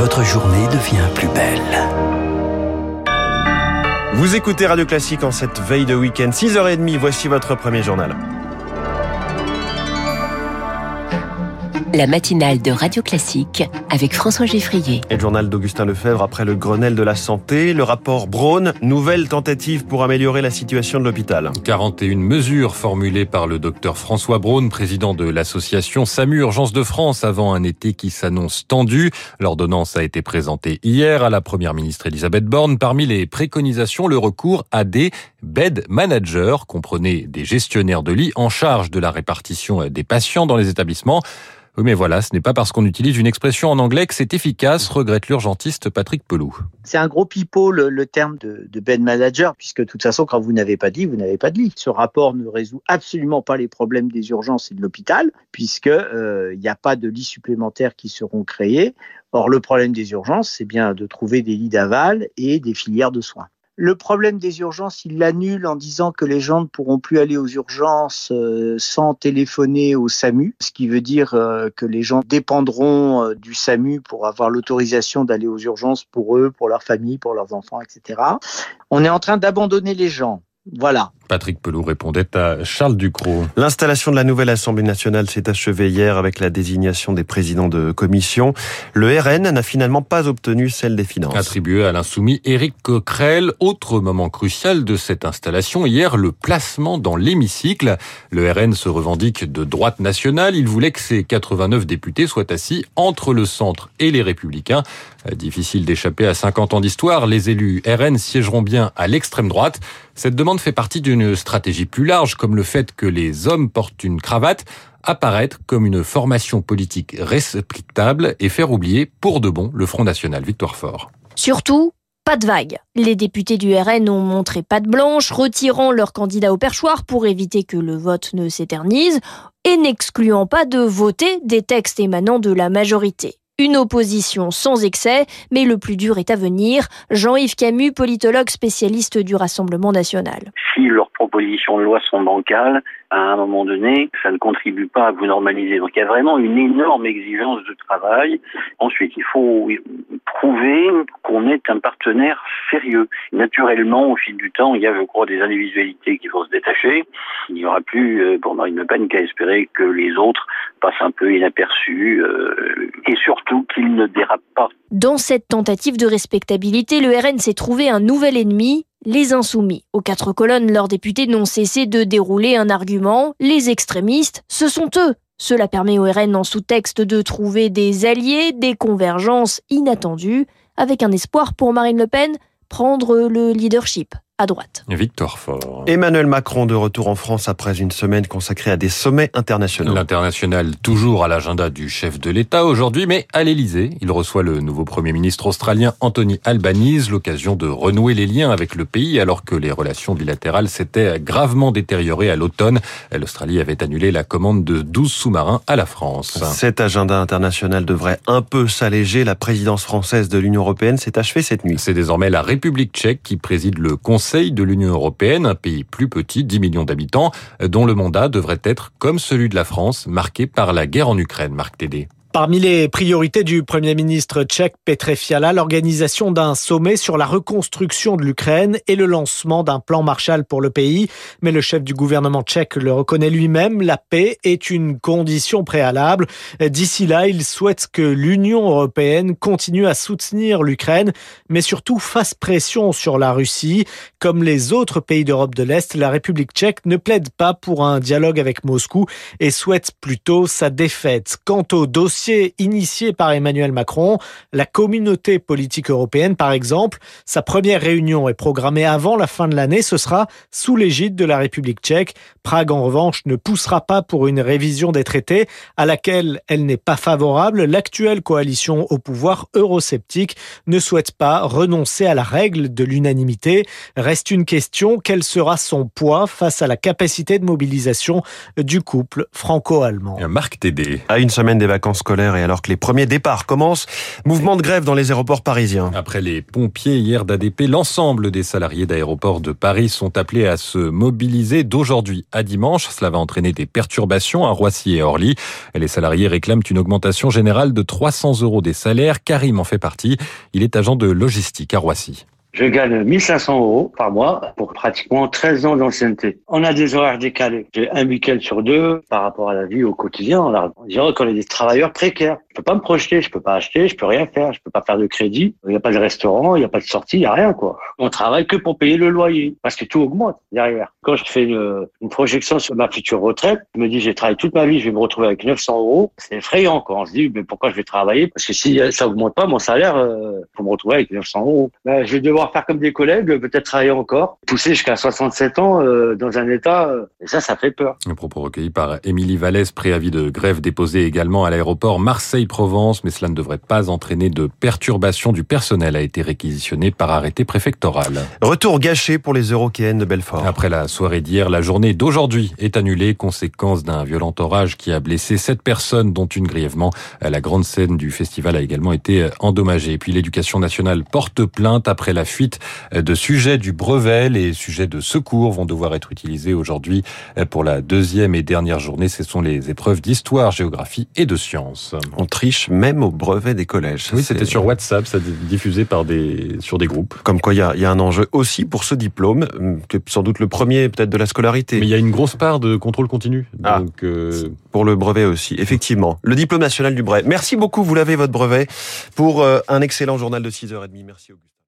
votre journée devient plus belle. Vous écoutez Radio Classique en cette veille de week-end, 6h30, voici votre premier journal. La matinale de Radio Classique avec François Geffrier. Et le journal d'Augustin Lefebvre après le Grenelle de la santé, le rapport Braun, nouvelle tentative pour améliorer la situation de l'hôpital. 41 mesures formulées par le docteur François Braun, président de l'association SAMU Urgence de France avant un été qui s'annonce tendu. L'ordonnance a été présentée hier à la première ministre Elisabeth Borne. Parmi les préconisations, le recours à des bed managers, comprenez des gestionnaires de lits en charge de la répartition des patients dans les établissements. Oui, mais voilà, ce n'est pas parce qu'on utilise une expression en anglais que c'est efficace, regrette l'urgentiste Patrick Pelou. C'est un gros pipeau le, terme de, bed manager, puisque de toute façon, quand vous n'avez pas dit, vous n'avez pas de lit. Ce rapport ne résout absolument pas les problèmes des urgences et de l'hôpital, puisque euh, il n'y a pas de lits supplémentaires qui seront créés. Or, le problème des urgences, c'est bien de trouver des lits d'aval et des filières de soins. Le problème des urgences, il l'annule en disant que les gens ne pourront plus aller aux urgences euh, sans téléphoner au SAMU, ce qui veut dire euh, que les gens dépendront euh, du SAMU pour avoir l'autorisation d'aller aux urgences pour eux, pour leur famille, pour leurs enfants, etc. On est en train d'abandonner les gens. Voilà. Patrick Pelou répondait à Charles Ducrot. L'installation de la nouvelle Assemblée nationale s'est achevée hier avec la désignation des présidents de commission. Le RN n'a finalement pas obtenu celle des finances. Attribué à l'insoumis Éric Coquerel, autre moment crucial de cette installation, hier le placement dans l'hémicycle. Le RN se revendique de droite nationale. Il voulait que ses 89 députés soient assis entre le centre et les républicains. Difficile d'échapper à 50 ans d'histoire. Les élus RN siégeront bien à l'extrême droite. Cette demande fait partie d'une une stratégie plus large, comme le fait que les hommes portent une cravate, apparaître comme une formation politique respectable et faire oublier pour de bon le Front National. Victoire Fort. Surtout, pas de vague. Les députés du RN ont montré patte blanche, retirant leur candidat au perchoir pour éviter que le vote ne s'éternise et n'excluant pas de voter des textes émanant de la majorité. Une opposition sans excès, mais le plus dur est à venir. Jean-Yves Camus, politologue spécialiste du Rassemblement national. Si leurs propositions de loi sont bancales, à un moment donné, ça ne contribue pas à vous normaliser. Donc il y a vraiment une énorme exigence de travail. Ensuite, il faut prouver qu'on est un partenaire sérieux. Naturellement, au fil du temps, il y a, je crois, des individualités qui vont se détacher. Il n'y aura plus, euh, pour Marine Le qu'à espérer que les autres passent un peu inaperçus euh, et surtout qu'ils ne dérapent pas. Dans cette tentative de respectabilité, le RN s'est trouvé un nouvel ennemi, les insoumis. Aux quatre colonnes, leurs députés n'ont cessé de dérouler un argument. Les extrémistes, ce sont eux. Cela permet au RN en sous-texte de trouver des alliés, des convergences inattendues, avec un espoir pour Marine Le Pen, prendre le leadership à droite. Victor Fort. Emmanuel Macron de retour en France après une semaine consacrée à des sommets internationaux. L'international toujours à l'agenda du chef de l'État aujourd'hui, mais à l'Élysée, il reçoit le nouveau Premier ministre australien Anthony Albanese, l'occasion de renouer les liens avec le pays alors que les relations bilatérales s'étaient gravement détériorées à l'automne. L'Australie avait annulé la commande de 12 sous-marins à la France. Cet agenda international devrait un peu s'alléger. La présidence française de l'Union européenne s'est achevée cette nuit. C'est désormais la République tchèque qui préside le Conseil de l'Union européenne, un pays plus petit, 10 millions d'habitants, dont le mandat devrait être, comme celui de la France, marqué par la guerre en Ukraine. Marc Tédé. Parmi les priorités du Premier ministre tchèque Petr Fiala, l'organisation d'un sommet sur la reconstruction de l'Ukraine et le lancement d'un plan Marshall pour le pays. Mais le chef du gouvernement tchèque le reconnaît lui-même, la paix est une condition préalable. D'ici là, il souhaite que l'Union européenne continue à soutenir l'Ukraine, mais surtout fasse pression sur la Russie. Comme les autres pays d'Europe de l'Est, la République tchèque ne plaide pas pour un dialogue avec Moscou et souhaite plutôt sa défaite. Quant au dossier initié par Emmanuel Macron. La communauté politique européenne, par exemple, sa première réunion est programmée avant la fin de l'année. Ce sera sous l'égide de la République tchèque. Prague, en revanche, ne poussera pas pour une révision des traités à laquelle elle n'est pas favorable. L'actuelle coalition au pouvoir eurosceptique ne souhaite pas renoncer à la règle de l'unanimité. Reste une question, quel sera son poids face à la capacité de mobilisation du couple franco-allemand? Marc Tédé. À une semaine des vacances et alors que les premiers départs commencent, mouvement de grève dans les aéroports parisiens. Après les pompiers hier d'ADP, l'ensemble des salariés d'aéroports de Paris sont appelés à se mobiliser d'aujourd'hui à dimanche. Cela va entraîner des perturbations à Roissy et Orly. Les salariés réclament une augmentation générale de 300 euros des salaires. Karim en fait partie. Il est agent de logistique à Roissy. Je gagne 1500 euros par mois pour pratiquement 13 ans d'ancienneté. On a des horaires décalés. J'ai un week-end sur deux par rapport à la vie au quotidien. On dirait qu'on est des travailleurs précaires. Je peux pas me projeter, je peux pas acheter, je peux rien faire, je peux pas faire de crédit. Il n'y a pas de restaurant, il n'y a pas de sortie, il n'y a rien, quoi. On travaille que pour payer le loyer. Parce que tout augmente derrière. Quand je fais une, projection sur ma future retraite, je me dis, j'ai travaillé toute ma vie, je vais me retrouver avec 900 euros. C'est effrayant, quoi. On se dit, mais pourquoi je vais travailler? Parce que si ça augmente pas, mon salaire, euh, faut me retrouver avec 900 euros. Ben, je vais devoir faire comme des collègues, peut-être travailler encore, pousser jusqu'à 67 ans euh, dans un état, euh, et ça, ça fait peur. Un propos recueilli par Émilie Vallès, préavis de grève déposé également à l'aéroport Marseille-Provence, mais cela ne devrait pas entraîner de perturbation du personnel, a été réquisitionné par arrêté préfectoral. Retour gâché pour les Eurokéennes de Belfort. Après la soirée d'hier, la journée d'aujourd'hui est annulée, conséquence d'un violent orage qui a blessé sept personnes, dont une grièvement. La grande scène du festival a également été endommagée. Et puis l'éducation nationale porte plainte après la fuite de sujets du brevet. Les sujets de secours vont devoir être utilisés aujourd'hui pour la deuxième et dernière journée. Ce sont les épreuves d'histoire, géographie et de sciences. On triche même au brevet des collèges. Oui, c'était sur WhatsApp, ça diffusé par des, sur des groupes. Comme quoi, il y a, y a un enjeu aussi pour ce diplôme, que sans doute le premier peut-être de la scolarité. Mais il y a une grosse part de contrôle continu. Ah, donc, pour le brevet aussi, effectivement. Le diplôme national du brevet. Merci beaucoup, vous l'avez votre brevet, pour un excellent journal de 6h30. Merci Augustin.